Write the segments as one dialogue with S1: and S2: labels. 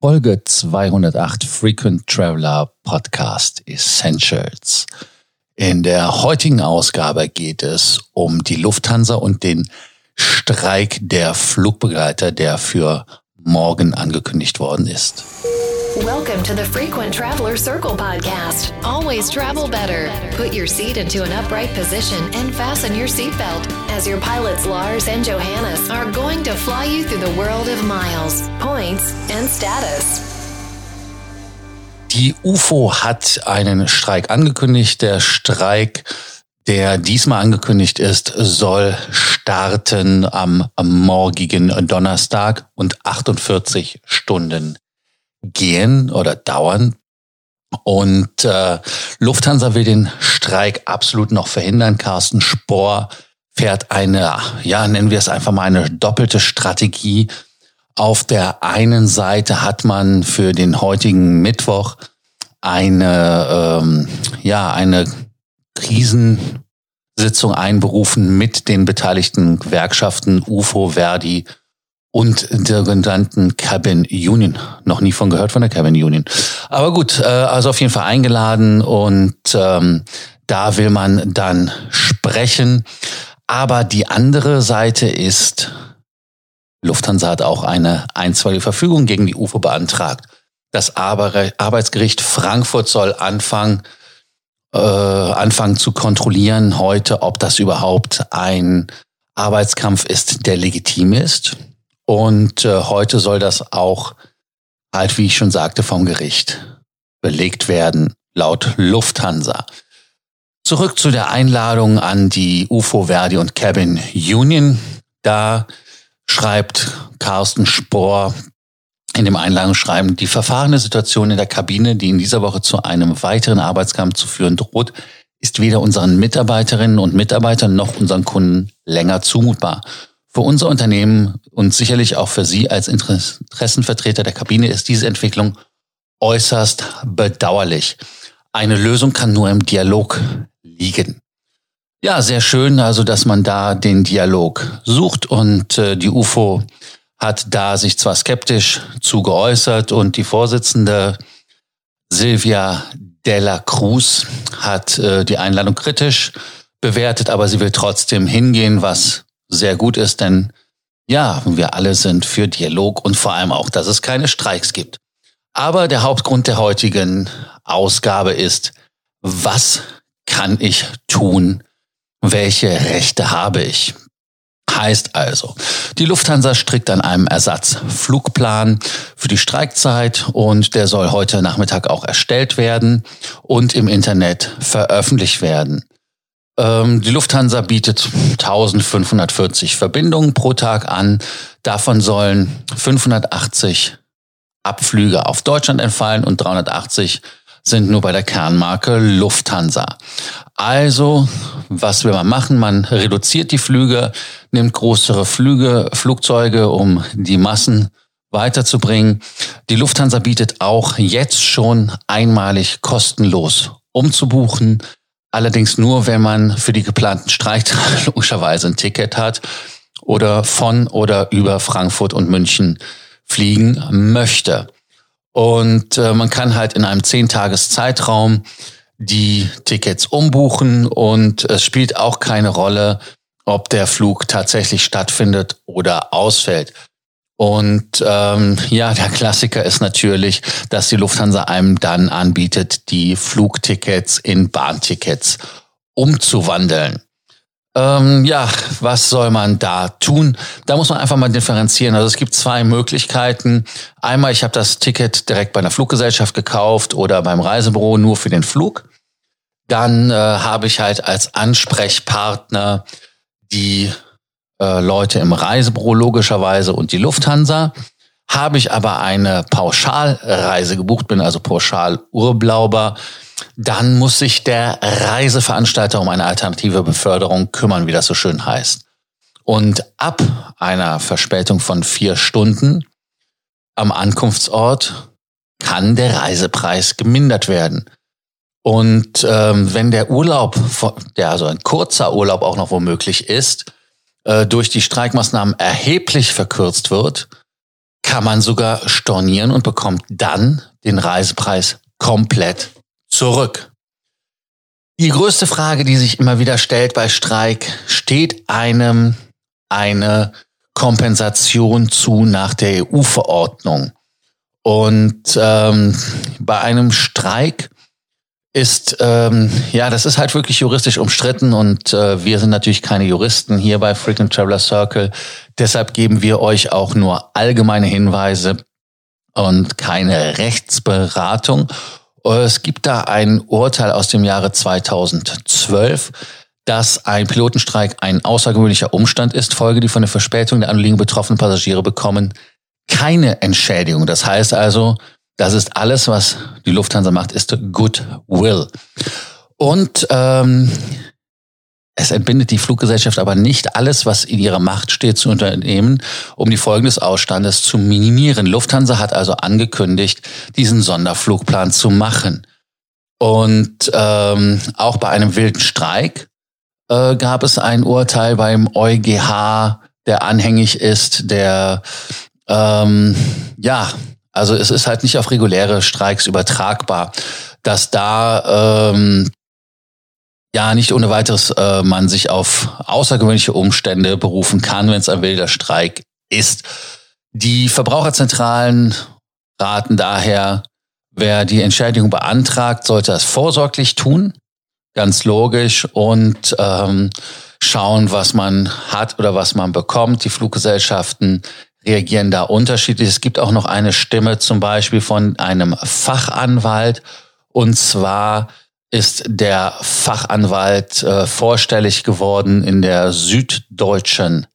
S1: Folge 208 Frequent Traveler Podcast Essentials. In der heutigen Ausgabe geht es um die Lufthansa und den Streik der Flugbegleiter, der für morgen angekündigt worden ist.
S2: Welcome to the Frequent Traveler Circle podcast. Always travel better. Put your seat into an upright position and fasten your seatbelt as your pilots Lars and Johannes are going to fly you through the world of miles, points and status.
S1: Die UFO hat einen Streik angekündigt. Der Streik, der diesmal angekündigt ist, soll starten am, am morgigen Donnerstag und 48 Stunden gehen oder dauern. Und äh, Lufthansa will den Streik absolut noch verhindern. Carsten Spohr fährt eine, ja, nennen wir es einfach mal eine doppelte Strategie. Auf der einen Seite hat man für den heutigen Mittwoch eine, ähm, ja, eine Krisensitzung einberufen mit den beteiligten Gewerkschaften UFO, Verdi und der genannten Cabin Union. Noch nie von gehört von der Cabin Union. Aber gut, äh, also auf jeden Fall eingeladen und ähm, da will man dann sprechen. Aber die andere Seite ist, Lufthansa hat auch eine einstweilige Verfügung gegen die UFO beantragt. Das Arbeitsgericht Frankfurt soll anfangen, äh, anfangen zu kontrollieren heute, ob das überhaupt ein Arbeitskampf ist, der legitim ist. Und äh, heute soll das auch halt, wie ich schon sagte, vom Gericht belegt werden, laut Lufthansa. Zurück zu der Einladung an die UFO Verdi und Cabin Union. Da schreibt Carsten Spohr in dem Einladungsschreiben, die verfahrene Situation in der Kabine, die in dieser Woche zu einem weiteren Arbeitskampf zu führen droht, ist weder unseren Mitarbeiterinnen und Mitarbeitern noch unseren Kunden länger zumutbar. Für unser Unternehmen und sicherlich auch für Sie als Interessenvertreter der Kabine ist diese Entwicklung äußerst bedauerlich. Eine Lösung kann nur im Dialog liegen. Ja, sehr schön, also dass man da den Dialog sucht und äh, die UFO hat da sich zwar skeptisch zu geäußert und die Vorsitzende Silvia Della Cruz hat äh, die Einladung kritisch bewertet, aber sie will trotzdem hingehen, was sehr gut ist, denn ja, wir alle sind für Dialog und vor allem auch, dass es keine Streiks gibt. Aber der Hauptgrund der heutigen Ausgabe ist, was kann ich tun? Welche Rechte habe ich? Heißt also, die Lufthansa strickt an einem Ersatzflugplan für die Streikzeit und der soll heute Nachmittag auch erstellt werden und im Internet veröffentlicht werden. Ähm, die Lufthansa bietet 1540 Verbindungen pro Tag an. Davon sollen 580 Abflüge auf Deutschland entfallen und 380 sind nur bei der Kernmarke Lufthansa. Also, was will man machen? Man reduziert die Flüge, nimmt größere Flüge, Flugzeuge, um die Massen weiterzubringen. Die Lufthansa bietet auch jetzt schon einmalig kostenlos umzubuchen. Allerdings nur, wenn man für die geplanten Streiktage logischerweise ein Ticket hat oder von oder über Frankfurt und München fliegen möchte. Und äh, man kann halt in einem Zehntages-Zeitraum die Tickets umbuchen und es spielt auch keine Rolle, ob der Flug tatsächlich stattfindet oder ausfällt. Und ähm, ja, der Klassiker ist natürlich, dass die Lufthansa einem dann anbietet, die Flugtickets in Bahntickets umzuwandeln. Ähm, ja, was soll man da tun? Da muss man einfach mal differenzieren. Also es gibt zwei Möglichkeiten. Einmal, ich habe das Ticket direkt bei einer Fluggesellschaft gekauft oder beim Reisebüro nur für den Flug. Dann äh, habe ich halt als Ansprechpartner die äh, Leute im Reisebüro logischerweise und die Lufthansa. Habe ich aber eine Pauschalreise gebucht, bin also Pauschal-Urlauber, dann muss sich der Reiseveranstalter um eine alternative Beförderung kümmern, wie das so schön heißt. Und ab einer Verspätung von vier Stunden am Ankunftsort kann der Reisepreis gemindert werden. Und ähm, wenn der Urlaub, der also ein kurzer Urlaub auch noch womöglich ist, äh, durch die Streikmaßnahmen erheblich verkürzt wird, kann man sogar stornieren und bekommt dann den Reisepreis komplett zurück. Die größte Frage, die sich immer wieder stellt bei Streik, steht einem eine Kompensation zu nach der EU-Verordnung. Und ähm, bei einem Streik ist, ähm, ja, das ist halt wirklich juristisch umstritten und äh, wir sind natürlich keine Juristen hier bei Frequent Traveler Circle. Deshalb geben wir euch auch nur allgemeine Hinweise und keine Rechtsberatung. Es gibt da ein Urteil aus dem Jahre 2012, dass ein Pilotenstreik ein außergewöhnlicher Umstand ist, Folge, die von der Verspätung der Anliegen betroffenen Passagiere bekommen keine Entschädigung. Das heißt also, das ist alles, was die Lufthansa macht, ist Goodwill. Und ähm, es entbindet die Fluggesellschaft aber nicht alles, was in ihrer Macht steht, zu unternehmen, um die Folgen des Ausstandes zu minimieren. Lufthansa hat also angekündigt, diesen Sonderflugplan zu machen. Und ähm, auch bei einem wilden Streik äh, gab es ein Urteil beim EuGH, der anhängig ist, der ähm, ja, also es ist halt nicht auf reguläre Streiks übertragbar, dass da ähm, ja nicht ohne weiteres äh, man sich auf außergewöhnliche Umstände berufen kann, wenn es ein wilder Streik ist. Die Verbraucherzentralen raten daher, wer die Entschädigung beantragt, sollte das vorsorglich tun, ganz logisch und ähm, schauen, was man hat oder was man bekommt. Die Fluggesellschaften reagieren da unterschiedlich. Es gibt auch noch eine Stimme zum Beispiel von einem Fachanwalt. Und zwar ist der Fachanwalt äh, vorstellig geworden in der Süddeutschen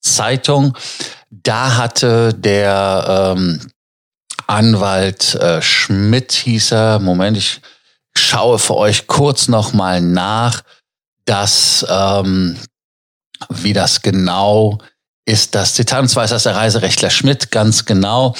S1: Zeitung. Da hatte der ähm, Anwalt äh, Schmidt hieß er, Moment, ich schaue für euch kurz nochmal nach, dass ähm, wie das genau ist das Zitat, und zwar ist das der Reiserechtler Schmidt ganz genau.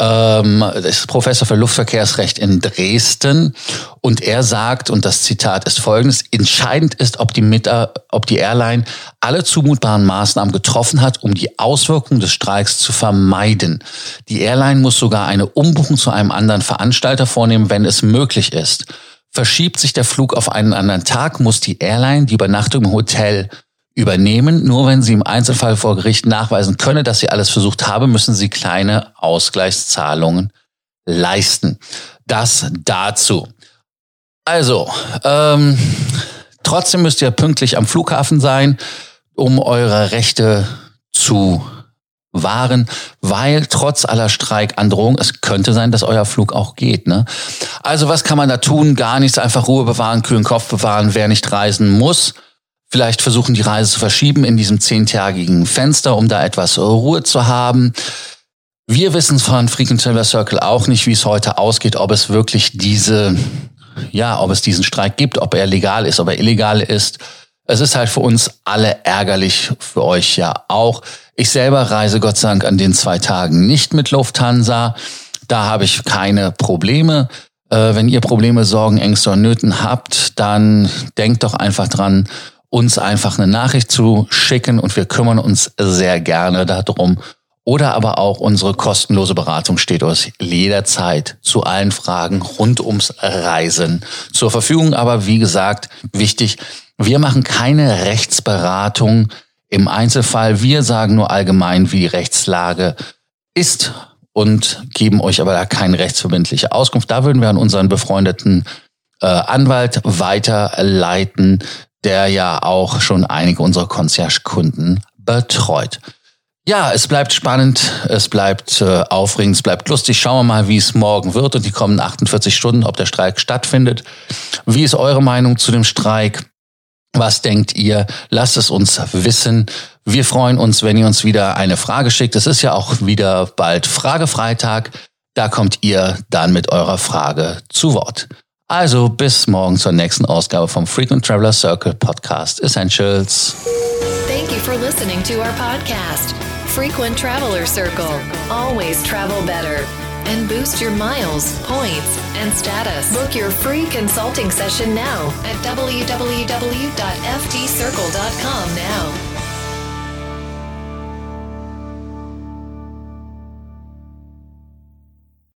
S1: Ähm, ist Professor für Luftverkehrsrecht in Dresden und er sagt, und das Zitat ist folgendes, entscheidend ist, ob die, Mit ob die Airline alle zumutbaren Maßnahmen getroffen hat, um die Auswirkungen des Streiks zu vermeiden. Die Airline muss sogar eine Umbuchung zu einem anderen Veranstalter vornehmen, wenn es möglich ist. Verschiebt sich der Flug auf einen anderen Tag, muss die Airline die Übernachtung im Hotel übernehmen. Nur wenn Sie im Einzelfall vor Gericht nachweisen können, dass Sie alles versucht haben, müssen Sie kleine Ausgleichszahlungen leisten. Das dazu. Also, ähm, trotzdem müsst ihr pünktlich am Flughafen sein, um eure Rechte zu wahren, weil trotz aller Streikandrohung, es könnte sein, dass euer Flug auch geht. Ne? Also was kann man da tun? Gar nichts, einfach Ruhe bewahren, kühlen Kopf bewahren. Wer nicht reisen muss, vielleicht versuchen, die Reise zu verschieben in diesem zehntägigen Fenster, um da etwas Ruhe zu haben. Wir wissen von Frequent Traveler Circle auch nicht, wie es heute ausgeht, ob es wirklich diese, ja, ob es diesen Streik gibt, ob er legal ist, ob er illegal ist. Es ist halt für uns alle ärgerlich, für euch ja auch. Ich selber reise Gott sei Dank an den zwei Tagen nicht mit Lufthansa. Da habe ich keine Probleme. Äh, wenn ihr Probleme, Sorgen, Ängste und Nöten habt, dann denkt doch einfach dran, uns einfach eine Nachricht zu schicken und wir kümmern uns sehr gerne darum. Oder aber auch unsere kostenlose Beratung steht uns jederzeit zu allen Fragen rund ums Reisen zur Verfügung. Aber wie gesagt, wichtig, wir machen keine Rechtsberatung im Einzelfall. Wir sagen nur allgemein, wie die Rechtslage ist und geben euch aber da keine rechtsverbindliche Auskunft. Da würden wir an unseren befreundeten äh, Anwalt weiterleiten, der ja auch schon einige unserer Concierge-Kunden betreut. Ja, es bleibt spannend, es bleibt äh, aufregend, es bleibt lustig. Schauen wir mal, wie es morgen wird und die kommenden 48 Stunden, ob der Streik stattfindet. Wie ist eure Meinung zu dem Streik? Was denkt ihr? Lasst es uns wissen. Wir freuen uns, wenn ihr uns wieder eine Frage schickt. Es ist ja auch wieder bald Fragefreitag. Da kommt ihr dann mit eurer Frage zu Wort. Also bis morgen zur nächsten Ausgabe vom Frequent Traveler Circle Podcast Essentials.
S2: Thank you for listening to our podcast, Frequent Traveler Circle. Always travel better and boost your miles, points, and status. Book your free consulting session now at www.ftcircle.com now.